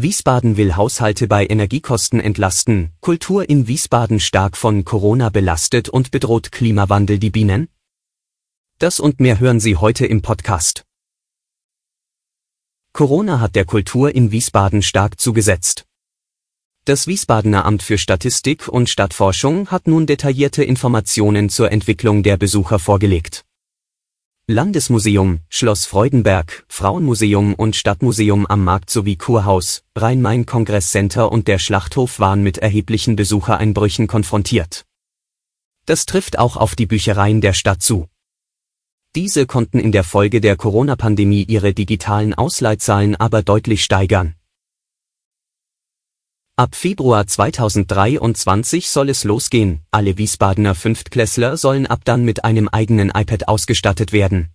Wiesbaden will Haushalte bei Energiekosten entlasten, Kultur in Wiesbaden stark von Corona belastet und bedroht Klimawandel die Bienen? Das und mehr hören Sie heute im Podcast. Corona hat der Kultur in Wiesbaden stark zugesetzt. Das Wiesbadener Amt für Statistik und Stadtforschung hat nun detaillierte Informationen zur Entwicklung der Besucher vorgelegt. Landesmuseum, Schloss Freudenberg, Frauenmuseum und Stadtmuseum am Markt sowie Kurhaus, Rhein-Main-Kongress-Center und der Schlachthof waren mit erheblichen Besuchereinbrüchen konfrontiert. Das trifft auch auf die Büchereien der Stadt zu. Diese konnten in der Folge der Corona-Pandemie ihre digitalen Ausleitzahlen aber deutlich steigern. Ab Februar 2023 soll es losgehen, alle Wiesbadener Fünftklässler sollen ab dann mit einem eigenen iPad ausgestattet werden.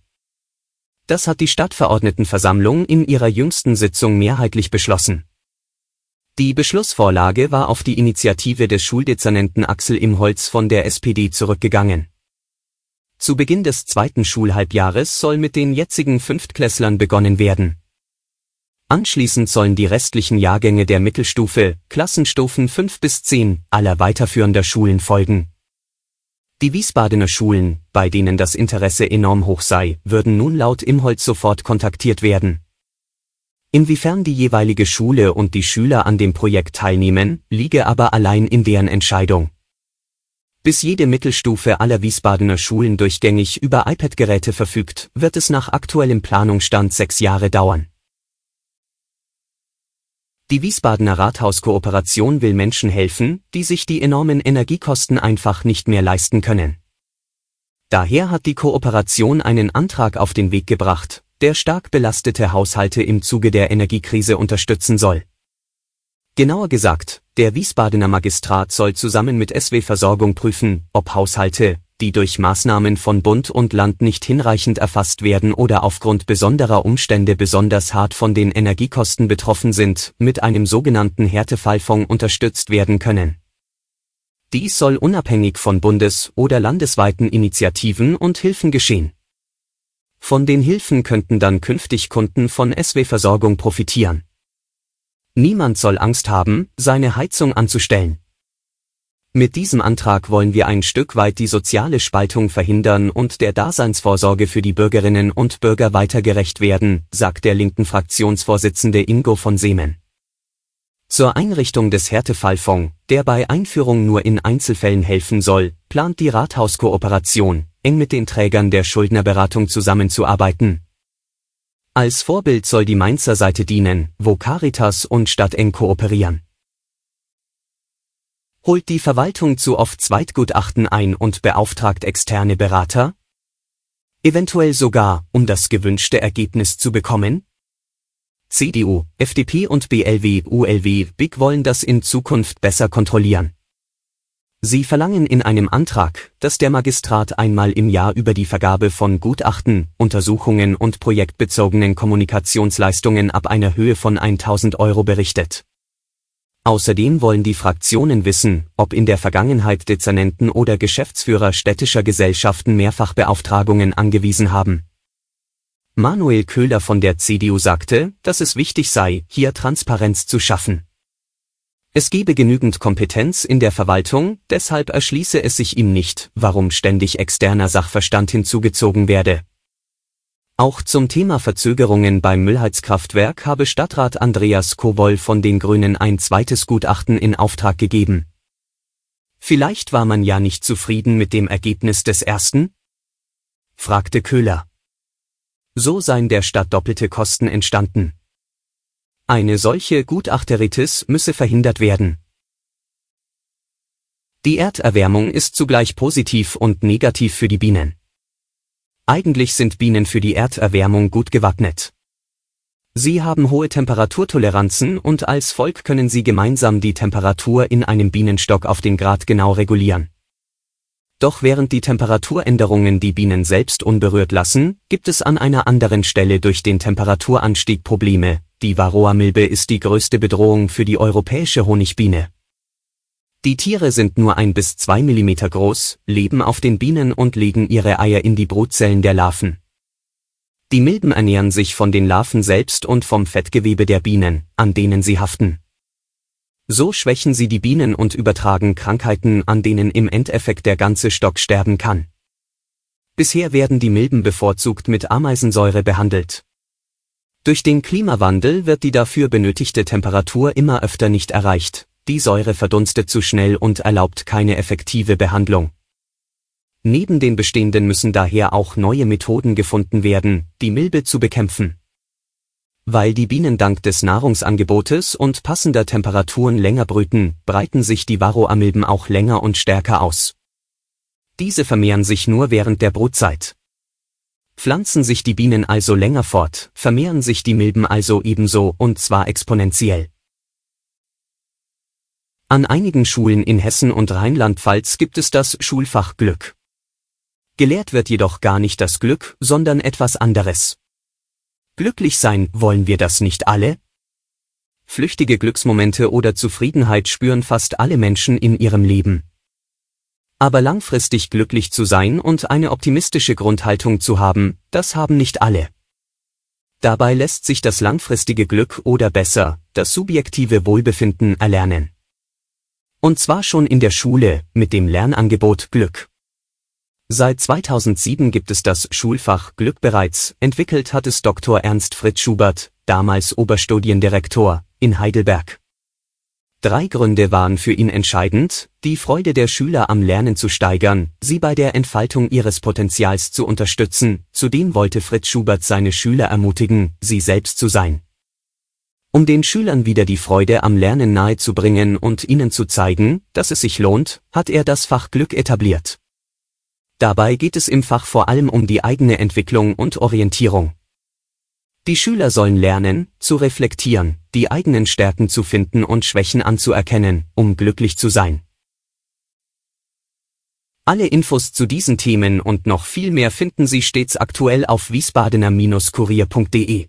Das hat die Stadtverordnetenversammlung in ihrer jüngsten Sitzung mehrheitlich beschlossen. Die Beschlussvorlage war auf die Initiative des Schuldezernenten Axel Imholz von der SPD zurückgegangen. Zu Beginn des zweiten Schulhalbjahres soll mit den jetzigen Fünftklässlern begonnen werden. Anschließend sollen die restlichen Jahrgänge der Mittelstufe, Klassenstufen 5 bis 10, aller weiterführender Schulen folgen. Die Wiesbadener Schulen, bei denen das Interesse enorm hoch sei, würden nun laut Imholz sofort kontaktiert werden. Inwiefern die jeweilige Schule und die Schüler an dem Projekt teilnehmen, liege aber allein in deren Entscheidung. Bis jede Mittelstufe aller Wiesbadener Schulen durchgängig über iPad-Geräte verfügt, wird es nach aktuellem Planungsstand sechs Jahre dauern. Die Wiesbadener Rathauskooperation will Menschen helfen, die sich die enormen Energiekosten einfach nicht mehr leisten können. Daher hat die Kooperation einen Antrag auf den Weg gebracht, der stark belastete Haushalte im Zuge der Energiekrise unterstützen soll. Genauer gesagt, der Wiesbadener Magistrat soll zusammen mit SW Versorgung prüfen, ob Haushalte, die durch Maßnahmen von Bund und Land nicht hinreichend erfasst werden oder aufgrund besonderer Umstände besonders hart von den Energiekosten betroffen sind, mit einem sogenannten Härtefallfonds unterstützt werden können. Dies soll unabhängig von bundes- oder landesweiten Initiativen und Hilfen geschehen. Von den Hilfen könnten dann künftig Kunden von SW Versorgung profitieren. Niemand soll Angst haben, seine Heizung anzustellen. Mit diesem Antrag wollen wir ein Stück weit die soziale Spaltung verhindern und der Daseinsvorsorge für die Bürgerinnen und Bürger weiter gerecht werden, sagt der linken Fraktionsvorsitzende Ingo von Seemen. Zur Einrichtung des Härtefallfonds, der bei Einführung nur in Einzelfällen helfen soll, plant die Rathauskooperation, eng mit den Trägern der Schuldnerberatung zusammenzuarbeiten. Als Vorbild soll die Mainzer Seite dienen, wo Caritas und Stadt eng kooperieren holt die Verwaltung zu oft Zweitgutachten ein und beauftragt externe Berater? Eventuell sogar, um das gewünschte Ergebnis zu bekommen? CDU, FDP und BLW, ULW, BIG wollen das in Zukunft besser kontrollieren. Sie verlangen in einem Antrag, dass der Magistrat einmal im Jahr über die Vergabe von Gutachten, Untersuchungen und projektbezogenen Kommunikationsleistungen ab einer Höhe von 1000 Euro berichtet. Außerdem wollen die Fraktionen wissen, ob in der Vergangenheit Dezernenten oder Geschäftsführer städtischer Gesellschaften Mehrfachbeauftragungen angewiesen haben. Manuel Köhler von der CDU sagte, dass es wichtig sei, hier Transparenz zu schaffen. Es gebe genügend Kompetenz in der Verwaltung, deshalb erschließe es sich ihm nicht, warum ständig externer Sachverstand hinzugezogen werde auch zum Thema Verzögerungen beim Müllheizkraftwerk habe Stadtrat Andreas Kowol von den Grünen ein zweites Gutachten in Auftrag gegeben. Vielleicht war man ja nicht zufrieden mit dem Ergebnis des ersten? fragte Köhler. So seien der Stadt doppelte Kosten entstanden. Eine solche Gutachteritis müsse verhindert werden. Die Erderwärmung ist zugleich positiv und negativ für die Bienen. Eigentlich sind Bienen für die Erderwärmung gut gewappnet. Sie haben hohe Temperaturtoleranzen und als Volk können sie gemeinsam die Temperatur in einem Bienenstock auf den Grad genau regulieren. Doch während die Temperaturänderungen die Bienen selbst unberührt lassen, gibt es an einer anderen Stelle durch den Temperaturanstieg Probleme. Die Varroa-Milbe ist die größte Bedrohung für die europäische Honigbiene. Die Tiere sind nur ein bis zwei Millimeter groß, leben auf den Bienen und legen ihre Eier in die Brutzellen der Larven. Die Milben ernähren sich von den Larven selbst und vom Fettgewebe der Bienen, an denen sie haften. So schwächen sie die Bienen und übertragen Krankheiten, an denen im Endeffekt der ganze Stock sterben kann. Bisher werden die Milben bevorzugt mit Ameisensäure behandelt. Durch den Klimawandel wird die dafür benötigte Temperatur immer öfter nicht erreicht, die Säure verdunstet zu schnell und erlaubt keine effektive Behandlung. Neben den bestehenden müssen daher auch neue Methoden gefunden werden, die Milbe zu bekämpfen. Weil die Bienen dank des Nahrungsangebotes und passender Temperaturen länger brüten, breiten sich die Varroamilben auch länger und stärker aus. Diese vermehren sich nur während der Brutzeit. Pflanzen sich die Bienen also länger fort, vermehren sich die Milben also ebenso und zwar exponentiell. An einigen Schulen in Hessen und Rheinland-Pfalz gibt es das Schulfach Glück. Gelehrt wird jedoch gar nicht das Glück, sondern etwas anderes. Glücklich sein, wollen wir das nicht alle? Flüchtige Glücksmomente oder Zufriedenheit spüren fast alle Menschen in ihrem Leben. Aber langfristig glücklich zu sein und eine optimistische Grundhaltung zu haben, das haben nicht alle. Dabei lässt sich das langfristige Glück oder besser, das subjektive Wohlbefinden erlernen. Und zwar schon in der Schule mit dem Lernangebot Glück. Seit 2007 gibt es das Schulfach Glück bereits, entwickelt hat es Dr. Ernst Fritz Schubert, damals Oberstudiendirektor, in Heidelberg. Drei Gründe waren für ihn entscheidend, die Freude der Schüler am Lernen zu steigern, sie bei der Entfaltung ihres Potenzials zu unterstützen, zudem wollte Fritz Schubert seine Schüler ermutigen, sie selbst zu sein. Um den Schülern wieder die Freude am Lernen nahezubringen und ihnen zu zeigen, dass es sich lohnt, hat er das Fach Glück etabliert. Dabei geht es im Fach vor allem um die eigene Entwicklung und Orientierung. Die Schüler sollen lernen, zu reflektieren, die eigenen Stärken zu finden und Schwächen anzuerkennen, um glücklich zu sein. Alle Infos zu diesen Themen und noch viel mehr finden Sie stets aktuell auf wiesbadener-kurier.de.